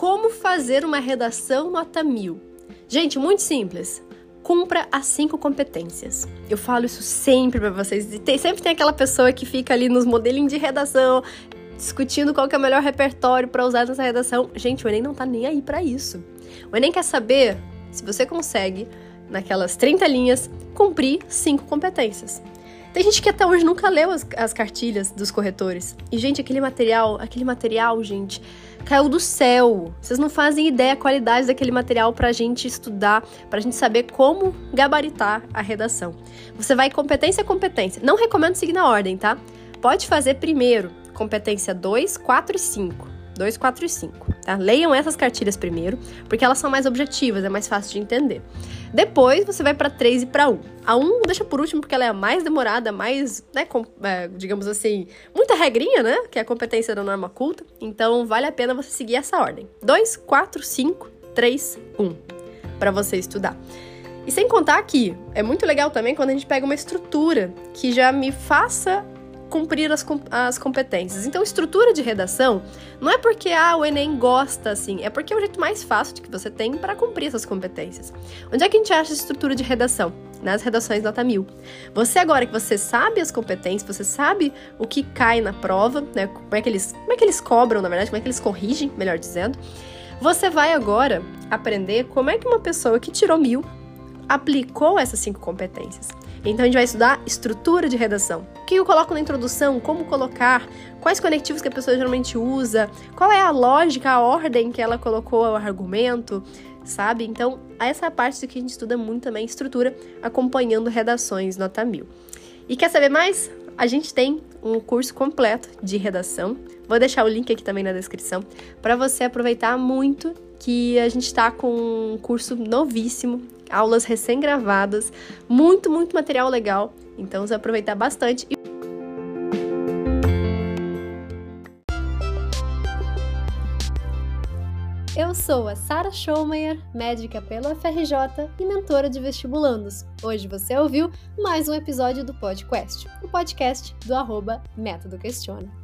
Como fazer uma redação nota mil? Gente, muito simples. Cumpra as cinco competências. Eu falo isso sempre para vocês. Tem, sempre tem aquela pessoa que fica ali nos modelinhos de redação, discutindo qual é o melhor repertório para usar nessa redação. Gente, o Enem não tá nem aí para isso. O Enem quer saber se você consegue, naquelas 30 linhas, cumprir cinco competências. Tem gente que até hoje nunca leu as, as cartilhas dos corretores. E, gente, aquele material, aquele material, gente, caiu do céu. Vocês não fazem ideia a qualidade daquele material pra gente estudar, pra gente saber como gabaritar a redação. Você vai competência a competência. Não recomendo seguir na ordem, tá? Pode fazer primeiro competência 2, 4 e 5. 2, 4 e 5, tá? Leiam essas cartilhas primeiro, porque elas são mais objetivas, é mais fácil de entender. Depois você vai para 3 e para 1. A 1 deixa por último porque ela é a mais demorada, mais, né, com, é, digamos assim, muita regrinha, né? Que é a competência da norma culta. Então vale a pena você seguir essa ordem. 2, 4, 5, 3, 1. Para você estudar. E sem contar que é muito legal também quando a gente pega uma estrutura que já me faça cumprir as, as competências. Então, estrutura de redação não é porque ah, o Enem gosta assim, é porque é o jeito mais fácil que você tem para cumprir essas competências. Onde é que a gente acha estrutura de redação? Nas redações nota mil. Você agora que você sabe as competências, você sabe o que cai na prova, né? Como é que eles, como é que eles cobram, na verdade, como é que eles corrigem, melhor dizendo. Você vai agora aprender como é que uma pessoa que tirou mil aplicou essas cinco competências. Então a gente vai estudar estrutura de redação. O que eu coloco na introdução, como colocar, quais conectivos que a pessoa geralmente usa, qual é a lógica, a ordem que ela colocou o argumento, sabe? Então, essa é parte que a gente estuda muito também, estrutura, acompanhando redações nota mil. E quer saber mais? A gente tem um curso completo de redação. Vou deixar o link aqui também na descrição para você aproveitar muito que a gente está com um curso novíssimo aulas recém-gravadas, muito, muito material legal. Então, você aproveitar bastante. Eu sou a Sara Schaumeyer, médica pelo FRJ e mentora de vestibulandos. Hoje você ouviu mais um episódio do podcast, o podcast do arroba Método Questiona.